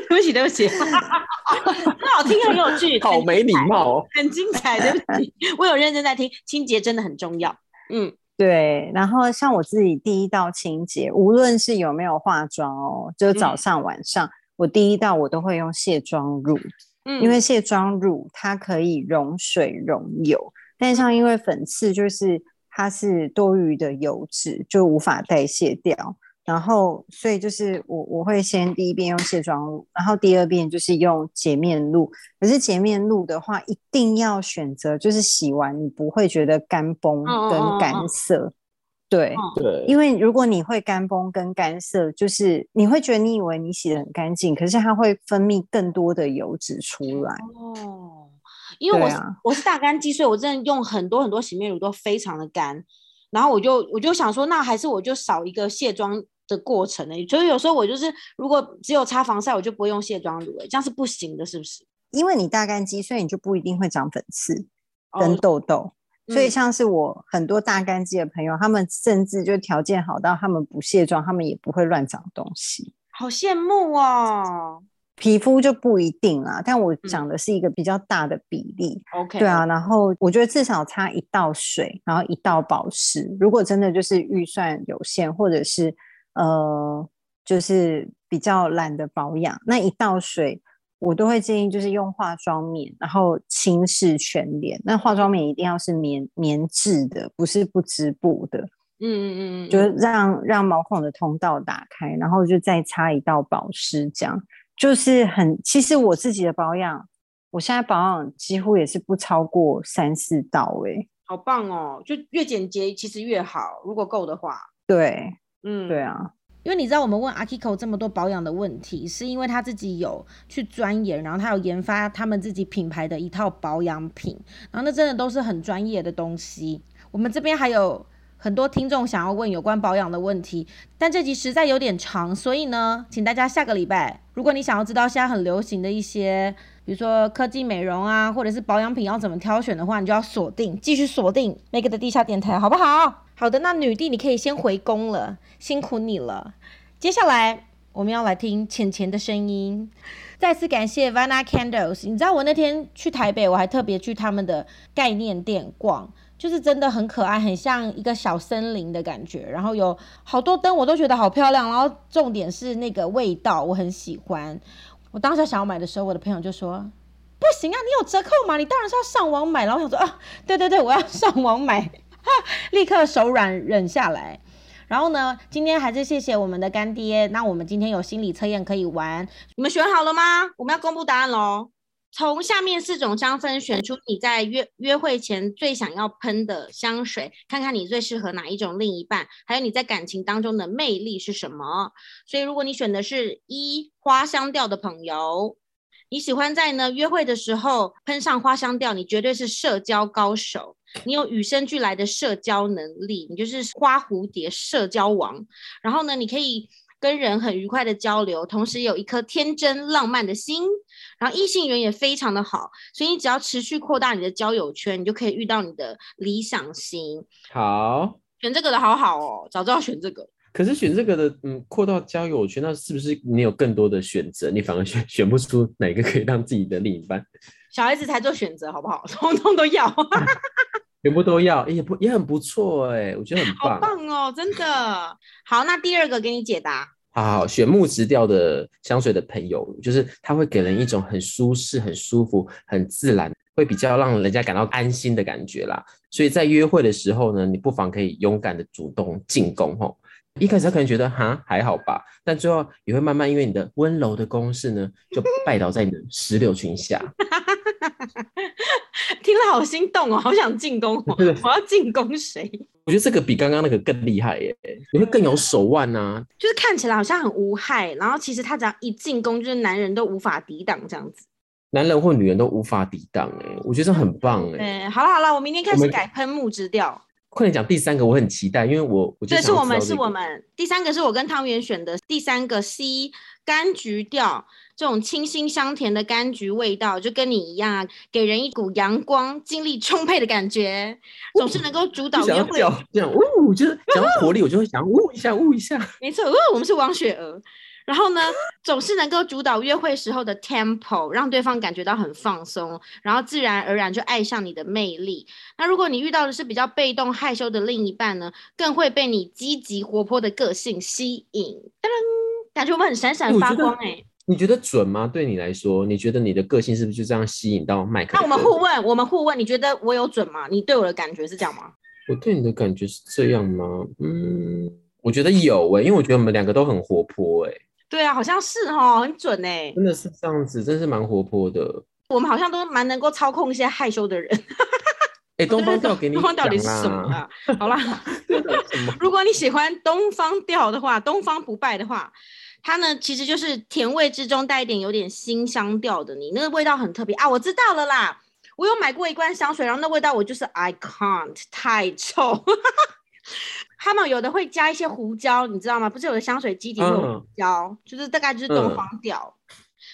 [SPEAKER 1] 对不起，对不起，很好听，很有趣，
[SPEAKER 2] 好没礼貌，
[SPEAKER 1] 很精彩，对不起，我有认真在听，清洁真的很重要，嗯，
[SPEAKER 3] 对，然后像我自己第一道清洁，无论是有没有化妆哦，就是早上晚上，嗯、我第一道我都会用卸妆乳，嗯，因为卸妆乳它可以溶水溶油，但像因为粉刺就是。它是多余的油脂，就无法代谢掉。然后，所以就是我我会先第一遍用卸妆露，然后第二遍就是用洁面露。可是洁面露的话，一定要选择就是洗完你不会觉得干崩跟干涩。Oh, oh, oh. 对
[SPEAKER 2] 对，
[SPEAKER 3] 因为如果你会干崩跟干涩，就是你会觉得你以为你洗得很干净，可是它会分泌更多的油脂出来。哦。Oh.
[SPEAKER 1] 因为我我是大干肌，所以我真的用很多很多洗面乳都非常的干，然后我就我就想说，那还是我就少一个卸妆的过程呢。所以有时候我就是如果只有擦防晒，我就不会用卸妆乳，哎，这样是不行的，是不是？因为你大干肌，所以你就不一定会长粉刺跟痘痘。哦、所以像是我很多大干肌的朋友，嗯、他们甚至就条件好到他们不卸妆，他们也不会乱长东西。好羡慕哦。皮肤就不一定啦，但我讲的是一个比较大的比例。OK，、嗯、对啊，然后我觉得至少擦一道水，然后一道保湿。如果真的就是预算有限，或者是呃，就是比较懒得保养，那一道水我都会建议就是用化妆棉，然后轻拭全脸。那化妆棉一定要是棉棉质的，不是不织布的。嗯嗯嗯，就是让让毛孔的通道打开，然后就再擦一道保湿，这样。就是很，其实我自己的保养，我现在保养几乎也是不超过三四道，哎，好棒哦！就越简洁其实越好，如果够的话。对，嗯，对啊。
[SPEAKER 4] 因为你知道我们问阿 Kiko 这么多保养的问题，是因为他自己有去钻研，然后他有研发他们自己品牌的一套保养品，然后那真的都是很专业的东西。我们这边还有很多听众想要问有关保养的问题，但这集实在有点长，所以呢，请大家下个礼拜，如果你想要知道现在很流行的一些，比如说科技美容啊，或者是保养品要怎么挑选的话，你就要锁定，继续锁定 Meg 的地下电台，好不好？好的，那女帝你可以先回宫了，辛苦你了。接下来我们要来听浅浅的声音。再次感谢 Vana Candles，你知道我那天去台北，我还特别去他们的概念店逛。就是真的很可爱，很像一个小森林的感觉，然后有好多灯，我都觉得好漂亮。然后重点是那个味道，我很喜欢。我当时想要买的时候，我的朋友就说：“不行啊，你有折扣吗？你当然是要上网买。”然后我想说：“啊，对对对，我要上网买。”哈，立刻手软忍下来。然后呢，今天还是谢谢我们的干爹。那我们今天有心理测验可以玩，
[SPEAKER 1] 你们选好了吗？我们要公布答案喽。从下面四种香氛选出你在约约会前最想要喷的香水，看看你最适合哪一种另一半，还有你在感情当中的魅力是什么。所以，如果你选的是一花香调的朋友，你喜欢在呢约会的时候喷上花香调，你绝对是社交高手，你有与生俱来的社交能力，你就是花蝴蝶社交王。然后呢，你可以跟人很愉快的交流，同时有一颗天真浪漫的心。然后异性缘也非常的好，所以你只要持续扩大你的交友圈，你就可以遇到你的理想型。
[SPEAKER 2] 好，
[SPEAKER 1] 选这个的好好哦，早知道选这个。
[SPEAKER 2] 可是选这个的，嗯，扩大交友圈，那是不是你有更多的选择？你反而选 选不出哪个可以让自己的另一半？
[SPEAKER 1] 小孩子才做选择，好不好？通通都要，
[SPEAKER 2] 全部都要，也不也很不错哎，我觉得很棒，
[SPEAKER 1] 好棒哦，真的。好，那第二个给你解答。
[SPEAKER 2] 好好选木质调的香水的朋友，就是它会给人一种很舒适、很舒服、很自然，会比较让人家感到安心的感觉啦。所以在约会的时候呢，你不妨可以勇敢的主动进攻吼。一开始他可能觉得哈还好吧，但最后也会慢慢因为你的温柔的攻势呢，就拜倒在你的石榴裙下。
[SPEAKER 1] 听了好心动哦，好想进攻哦，我要进攻谁？
[SPEAKER 2] 我觉得这个比刚刚那个更厉害耶，你会更有手腕呐、啊。
[SPEAKER 1] 就是看起来好像很无害，然后其实他只要一进攻，就是男人都无法抵挡这样子。
[SPEAKER 2] 男人或女人都无法抵挡哎，我觉得这很棒哎。
[SPEAKER 1] 对，好了好了，我明天开始改喷木之调。
[SPEAKER 2] 快点讲第三个，我很期待，因为我我觉得、这个、
[SPEAKER 1] 是我们是我们第三个是我跟汤圆选的第三个 C 柑橘调。这种清新香甜的柑橘味道，就跟你一样，给人一股阳光、精力充沛的感觉，总是能够主导约会。这
[SPEAKER 2] 样，呜，就是 讲到活力，我就会想呜一下，呜一下。
[SPEAKER 1] 没错，呜，我们是王雪娥。然后呢，总是能够主导约会时候的 tempo，让对方感觉到很放松，然后自然而然就爱上你的魅力。那如果你遇到的是比较被动害羞的另一半呢，更会被你积极活泼的个性吸引。噔噔，感觉我们很闪闪发光哎、欸。
[SPEAKER 2] 你觉得准吗？对你来说，你觉得你的个性是不是就这样吸引到麦克？
[SPEAKER 1] 那我们互问，我们互问，你觉得我有准吗？你对我的感觉是这样吗？
[SPEAKER 2] 我对你的感觉是这样吗？嗯，我觉得有诶、欸，因为我觉得我们两个都很活泼诶、欸。
[SPEAKER 1] 对啊，好像是哦，很准诶、欸。
[SPEAKER 2] 真的是这样子，真是蛮活泼的。
[SPEAKER 1] 我们好像都蛮能够操控一些害羞的人。
[SPEAKER 2] 哎、欸，东方调给你，东
[SPEAKER 1] 方调底是什么啊？好啦，如果你喜欢东方调的话，东方不败的话。它呢，其实就是甜味之中带一点有点辛香调的你，你那个味道很特别啊！我知道了啦，我有买过一罐香水，然后那味道我就是 I can't 太臭。他们有的会加一些胡椒，你知道吗？不是有的香水基底有胡椒，嗯、就是大概就是东方调，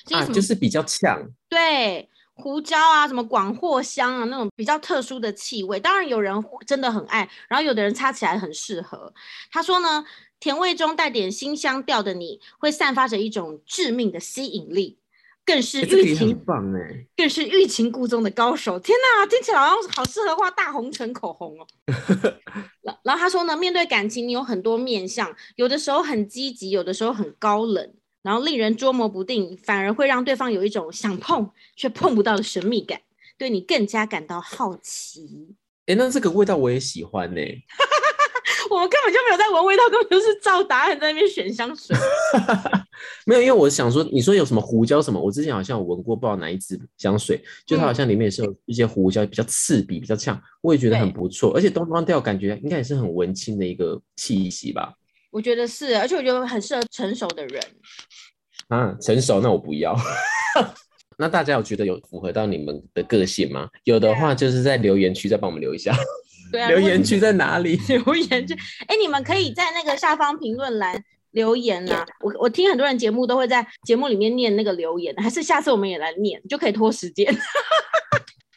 [SPEAKER 2] 嗯啊，就是比较呛。
[SPEAKER 1] 对，胡椒啊，什么广藿香啊，那种比较特殊的气味，当然有人真的很爱，然后有的人擦起来很适合。他说呢。甜味中带点辛香调的你，会散发着一种致命的吸引力，更是欲擒，
[SPEAKER 2] 欸、
[SPEAKER 1] 更是欲擒故纵的高手。天哪，听起来好像好适合画大红唇口红哦。然后他说呢，面对感情，你有很多面相，有的时候很积极，有的时候很高冷，然后令人捉摸不定，反而会让对方有一种想碰却碰不到的神秘感，对你更加感到好奇。
[SPEAKER 2] 哎，那这个味道我也喜欢呢、欸。
[SPEAKER 1] 我们根本就没有在闻味道，根本就是照答案在那边选香水。
[SPEAKER 2] 没有，因为我想说，你说有什么胡椒什么，我之前好像有闻过，不知道哪一支香水，就它好像里面也是有一些胡椒，比较刺鼻，比较呛，我也觉得很不错。而且东方调感觉应该也是很文青的一个气息吧。
[SPEAKER 1] 我觉得是，而且我觉得很适合成熟的人。
[SPEAKER 2] 啊，成熟那我不要。那大家有觉得有符合到你们的个性吗？有的话，就是在留言区再帮我们留一下。
[SPEAKER 1] 对啊，
[SPEAKER 2] 留言区在哪里？
[SPEAKER 1] 留言区，哎，你们可以在那个下方评论栏留言啊。我我听很多人节目都会在节目里面念那个留言，还是下次我们也来念，就可以拖时间。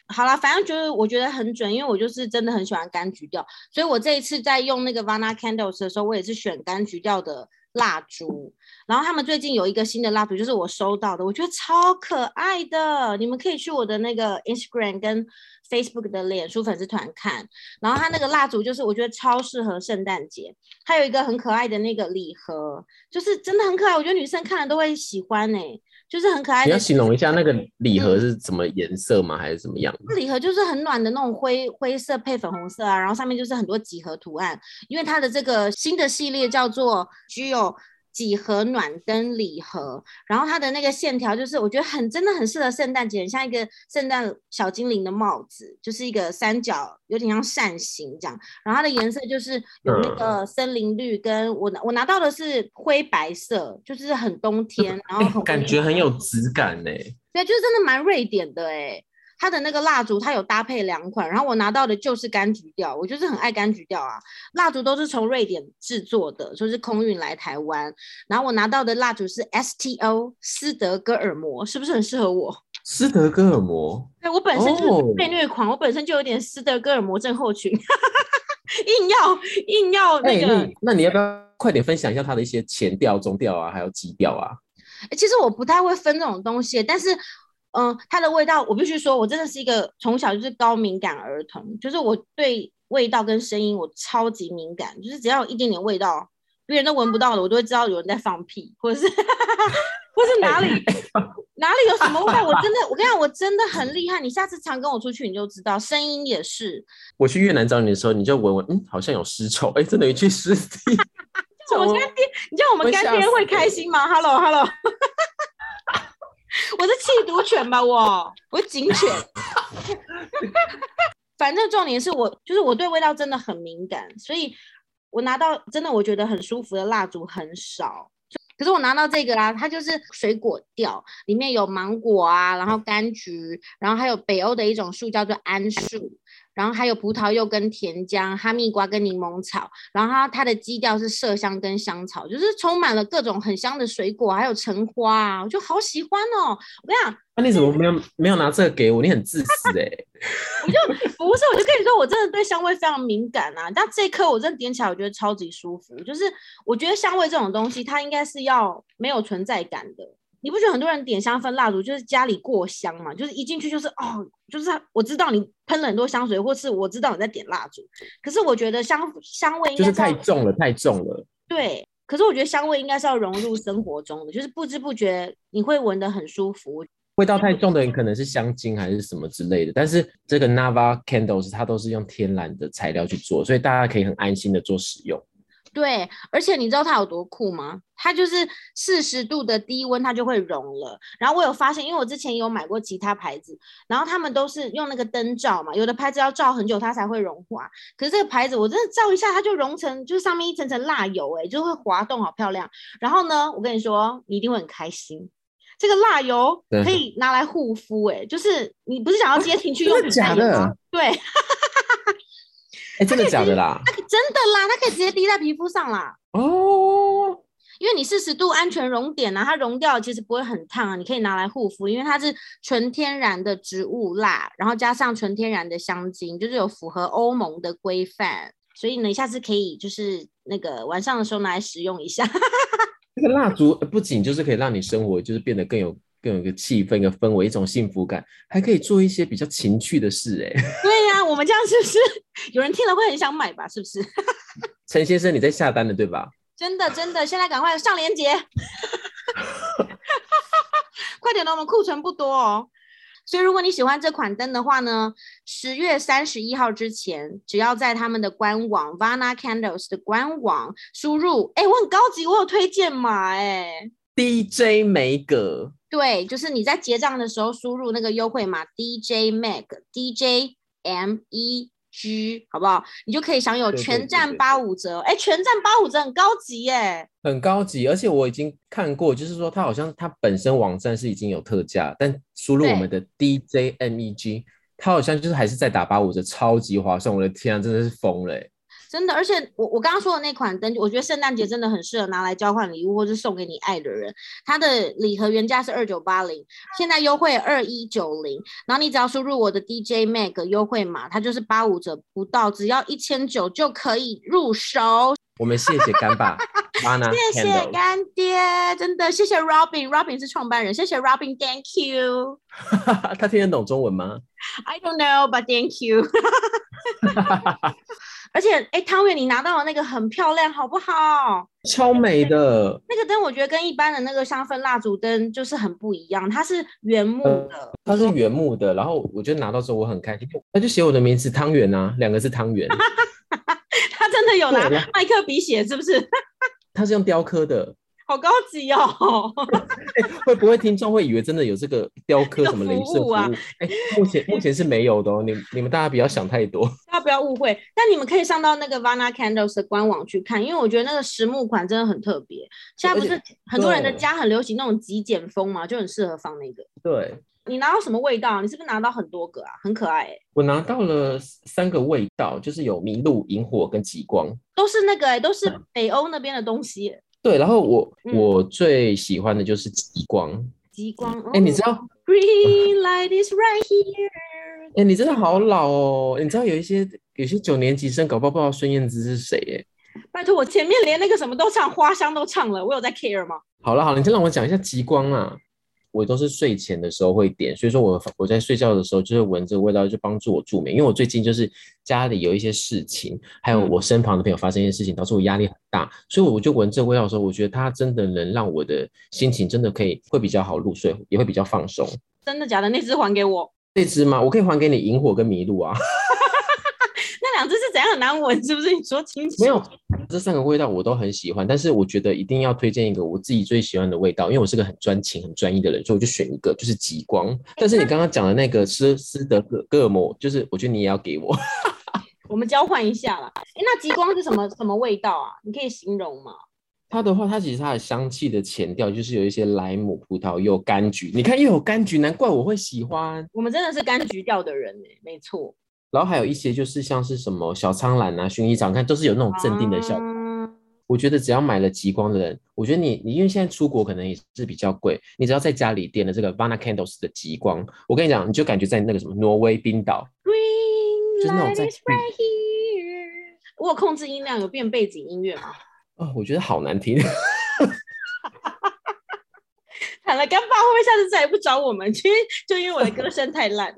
[SPEAKER 1] 好了，反正就是我觉得很准，因为我就是真的很喜欢柑橘调，所以我这一次在用那个 Vana Candles 的时候，我也是选柑橘调的蜡烛。然后他们最近有一个新的蜡烛，就是我收到的，我觉得超可爱的。你们可以去我的那个 Instagram 跟 Facebook 的脸书粉丝团看。然后它那个蜡烛就是我觉得超适合圣诞节，它有一个很可爱的那个礼盒，就是真的很可爱，我觉得女生看了都会喜欢诶、就是很可爱的。
[SPEAKER 2] 你要形容一下那个礼盒是什么颜色吗？嗯、还是怎么样？
[SPEAKER 1] 礼盒就是很暖的那种灰灰色配粉红色啊，然后上面就是很多几何图案，因为它的这个新的系列叫做 Geo。几何暖灯礼盒，然后它的那个线条就是我觉得很真的很适合圣诞节，很像一个圣诞小精灵的帽子，就是一个三角，有点像扇形这样。然后它的颜色就是有那个森林绿，跟我我拿到的是灰白色，就是很冬天，然后很
[SPEAKER 2] 感觉很有质感呢。
[SPEAKER 1] 对，就是真的蛮瑞典的哎。它的那个蜡烛，它有搭配两款，然后我拿到的就是柑橘调，我就是很爱柑橘调啊。蜡烛都是从瑞典制作的，就是空运来台湾。然后我拿到的蜡烛是 STO 斯德哥尔摩，是不是很适合我？
[SPEAKER 2] 斯德哥尔摩，
[SPEAKER 1] 对，我本身就是被虐狂，哦、我本身就有点斯德哥尔摩症候群，硬要硬要那个、欸。
[SPEAKER 2] 那你要不要快点分享一下它的一些前调、中调啊，还有基调啊？
[SPEAKER 1] 其实我不太会分这种东西，但是。嗯，它的味道，我必须说，我真的是一个从小就是高敏感儿童，就是我对味道跟声音我超级敏感，就是只要有一点点味道，别人都闻不到的，我都会知道有人在放屁，或者是，或是哪里 哪里有什么味道，我真的，我跟你讲，我真的很厉害，你下次常跟我出去，你就知道，声音也是。
[SPEAKER 2] 我去越南找你的时候，你就闻闻，嗯，好像有尸臭，哎，真的有一具尸体。
[SPEAKER 1] 叫 我干爹，你叫我们干爹会开心吗？Hello，Hello。我是气毒犬吧，我我是警犬。反正重点是我就是我对味道真的很敏感，所以我拿到真的我觉得很舒服的蜡烛很少。可是我拿到这个啦，它就是水果调，里面有芒果啊，然后柑橘，然后还有北欧的一种树叫做桉树。然后还有葡萄柚跟甜浆、哈密瓜跟柠檬草，然后它它的基调是麝香跟香草，就是充满了各种很香的水果，还有橙花啊，我就好喜欢哦！我跟你讲，
[SPEAKER 2] 那、啊、你怎么没有没有拿这个给我？你很自私哎、欸！
[SPEAKER 1] 我就不是，我就跟你说，我真的对香味非常敏感啊。但这一颗我真的点起来，我觉得超级舒服。就是我觉得香味这种东西，它应该是要没有存在感的。你不觉得很多人点香氛蜡烛就是家里过香嘛？就是一进去就是哦，就是我知道你喷了很多香水，或是我知道你在点蜡烛。可是我觉得香香味应该是
[SPEAKER 2] 就是太重了，太重了。
[SPEAKER 1] 对，可是我觉得香味应该是要融入生活中的，就是不知不觉你会闻得很舒服。
[SPEAKER 2] 味道太重的人可能是香精还是什么之类的，但是这个 Nava Candles 它都是用天然的材料去做，所以大家可以很安心的做使用。
[SPEAKER 1] 对，而且你知道它有多酷吗？它就是四十度的低温，它就会融了。然后我有发现，因为我之前有买过其他牌子，然后他们都是用那个灯罩嘛，有的牌子要照很久它才会融化。可是这个牌子我真的照一下，它就融成，就是上面一层层蜡油，哎，就会滑动，好漂亮。然后呢，我跟你说，你一定会很开心。这个蜡油可以拿来护肤，哎，就是你不是想要接情趣用品吗？
[SPEAKER 2] 的
[SPEAKER 1] 对。
[SPEAKER 2] 哎，欸、真的假的啦？
[SPEAKER 1] 它真的啦，它可以直接滴在皮肤上啦。
[SPEAKER 2] 哦，
[SPEAKER 1] 因为你四十度安全熔点啊，它熔掉其实不会很烫啊，你可以拿来护肤，因为它是纯天然的植物蜡，然后加上纯天然的香精，就是有符合欧盟的规范，所以呢，你下次可以就是那个晚上的时候拿来使用一下。
[SPEAKER 2] 这个蜡烛不仅就是可以让你生活就是变得更有。更有一个气氛、一个氛围、一种幸福感，还可以做一些比较情趣的事，哎。
[SPEAKER 1] 我们这样是不是 有人听了会很想买吧？是不是？
[SPEAKER 2] 陈先生，你在下单了对吧？
[SPEAKER 1] 真的真的，现在赶快上链接，快点的，我们库存不多哦。所以如果你喜欢这款灯的话呢，十月三十一号之前，只要在他们的官网 Vana Candles 的官网输入，哎，我很高级，我有推荐码，哎
[SPEAKER 2] ，DJ 梅格。
[SPEAKER 1] 对，就是你在结账的时候输入那个优惠码 DJ Meg DJ M E G，好不好？你就可以享有全站八五折。哎，全站八五折很高级耶，
[SPEAKER 2] 很高级。而且我已经看过，就是说它好像它本身网站是已经有特价，但输入我们的 DJMEG，它好像就是还是在打八五折，超级划算。我的天啊，真的是疯了。
[SPEAKER 1] 真的，而且我我刚刚说的那款灯，我觉得圣诞节真的很适合拿来交换礼物，或是送给你爱的人。它的礼盒原价是二九八零，现在优惠二一九零，然后你只要输入我的 DJ Mag 优惠码，它就是八五折不到，只要一千九就可以入手。
[SPEAKER 2] 我们谢谢干爸，
[SPEAKER 1] 谢谢干爹，真的谢谢 Robin，Robin 是创办人，谢谢 Robin，Thank you。
[SPEAKER 2] 他听得懂中文吗
[SPEAKER 1] ？I don't know，but thank you。而且，哎，汤圆，你拿到的那个很漂亮，好不好？
[SPEAKER 2] 超美的。
[SPEAKER 1] 那个灯，我觉得跟一般的那个香氛蜡烛灯就是很不一样，它是原木的。呃、
[SPEAKER 2] 它是原木的，然后我觉得拿到之后我很开心，他就写我的名字汤圆啊，两个字汤圆。
[SPEAKER 1] 他真的有拿麦克笔写，是不是？
[SPEAKER 2] 他是用雕刻的。
[SPEAKER 1] 好高级哦！
[SPEAKER 2] 欸、会不会听众会以为真的有这个雕刻什么镭射服务啊？哎、欸，目前目前是没有的哦。你你们大家不要想太多，
[SPEAKER 1] 大家不要误会。但你们可以上到那个 Vana Candles 的官网去看，因为我觉得那个实木款真的很特别。现在不是很多人的家很流行那种极简风嘛，就很适合放那个。
[SPEAKER 2] 对，
[SPEAKER 1] 你拿到什么味道？你是不是拿到很多个啊？很可爱！
[SPEAKER 2] 我拿到了三个味道，就是有麋鹿、萤火跟极光，
[SPEAKER 1] 都是那个哎、欸，都是北欧那边的东西、欸。
[SPEAKER 2] 对，然后我、嗯、我最喜欢的就是极光。
[SPEAKER 1] 极光，
[SPEAKER 2] 哎、欸，你知道
[SPEAKER 1] ？Green light is right here。
[SPEAKER 2] 哎、欸，你真的好老哦！你知道有一些有些九年级生搞不好不知道孙燕姿是谁？哎，
[SPEAKER 1] 拜托，我前面连那个什么都唱，花香都唱了，我有在 care 吗？
[SPEAKER 2] 好了好了，你先让我讲一下极光啊。我都是睡前的时候会点，所以说我我在睡觉的时候就是闻这个味道，就帮助我助眠。因为我最近就是家里有一些事情，还有我身旁的朋友发生一些事情，导致我压力很大，所以我就闻这个味道的时候，我觉得它真的能让我的心情真的可以会比较好入睡，也会比较放松。
[SPEAKER 1] 真的假的？那只还给我？
[SPEAKER 2] 那只吗？我可以还给你萤火跟麋鹿啊。
[SPEAKER 1] 那两只是怎样很难闻？是不是？你说清楚。
[SPEAKER 2] 没有，这三个味道我都很喜欢，但是我觉得一定要推荐一个我自己最喜欢的味道，因为我是个很专情、很专一的人，所以我就选一个，就是极光。但是你刚刚讲的那个斯斯德哥尔摩，就是我觉得你也要给我。
[SPEAKER 1] 我们交换一下啦。哎，那极光是什么什么味道啊？你可以形容吗？
[SPEAKER 2] 它的话，它其实它的香气的前调就是有一些莱姆、葡萄柚、柑橘。你看又有柑橘，难怪我会喜欢。
[SPEAKER 1] 我们真的是柑橘调的人哎，没错。
[SPEAKER 2] 然后还有一些就是像是什么小苍兰啊、薰衣草，看都是有那种镇定的效果。啊、我觉得只要买了极光的人，我觉得你你因为现在出国可能也是比较贵，你只要在家里点了这个 Vana Candles 的极光，我跟你讲，你就感觉在那个什么挪威冰岛
[SPEAKER 1] ，Green 就是那种在。我有控制音量，有变背景音乐吗？
[SPEAKER 2] 哦，我觉得好难听。
[SPEAKER 1] 喊了，干爸会不会下次再也不找我们？其实就因为我的歌声太烂。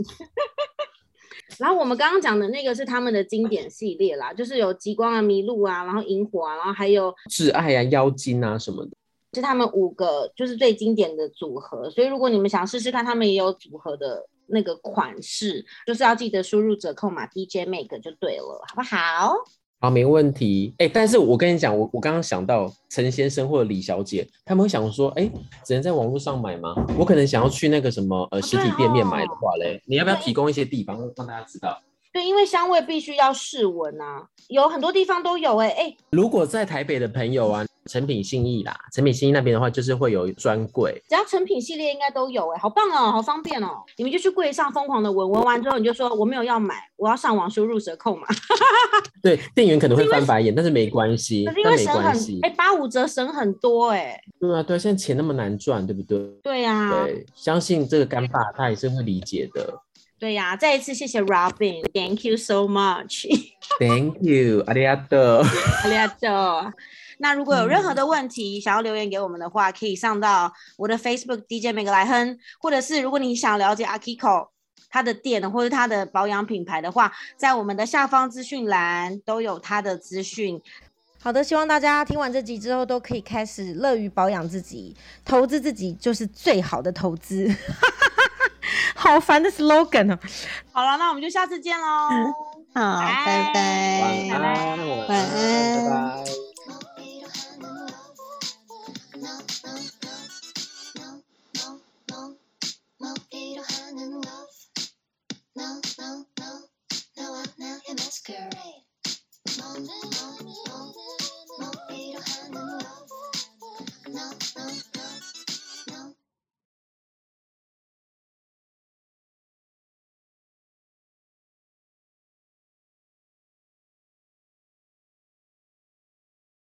[SPEAKER 1] 然后我们刚刚讲的那个是他们的经典系列啦，就是有极光啊、麋鹿啊，然后萤火啊，然后还有
[SPEAKER 2] 挚爱啊、妖精啊什么的，
[SPEAKER 1] 是他们五个就是最经典的组合。所以如果你们想试试看，他们也有组合的那个款式，就是要记得输入折扣码 DJ Make 就对了，好不好？
[SPEAKER 2] 好，没问题。哎、欸，但是我跟你讲，我我刚刚想到陈先生或者李小姐，他们会想说，哎、欸，只能在网络上买吗？我可能想要去那个什么呃实体店面买的话嘞，你要不要提供一些地方让大家知道？
[SPEAKER 1] 对，因为香味必须要试闻啊，有很多地方都有哎、欸、哎、欸。
[SPEAKER 2] 如果在台北的朋友啊。诚品信义啦，成品信义那边的话，就是会有专柜，
[SPEAKER 1] 只要成品系列应该都有哎、欸，好棒哦、喔，好方便哦、喔，你们就去柜上疯狂的闻，闻完之后你就说我没有要买，我要上网输入折扣嘛。
[SPEAKER 2] 对，店员可能会翻白眼，但是没关系，
[SPEAKER 1] 但没关系，哎，八五折省很多哎、欸。
[SPEAKER 2] 对啊，对啊，现在钱那么难赚，对不对？
[SPEAKER 1] 对呀、啊，
[SPEAKER 2] 对，相信这个干爸他也是会理解的。
[SPEAKER 1] 对呀、啊，再一次谢谢 Robin，Thank you so much，Thank
[SPEAKER 2] you，阿里阿多，
[SPEAKER 1] 阿里阿多。那如果有任何的问题、嗯、想要留言给我们的话，可以上到我的 Facebook DJ Mag 来哼，或者是如果你想了解 Akiko 他的店或者他的保养品牌的话，在我们的下方资讯栏都有他的资讯。
[SPEAKER 4] 好的，希望大家听完这集之后都可以开始乐于保养自己，投资自己就是最好的投资。好烦的 slogan 哦。
[SPEAKER 1] 好了，那我们就下次见喽。
[SPEAKER 3] 好，拜拜，
[SPEAKER 2] 晚安，晚安，拜拜。nice girl.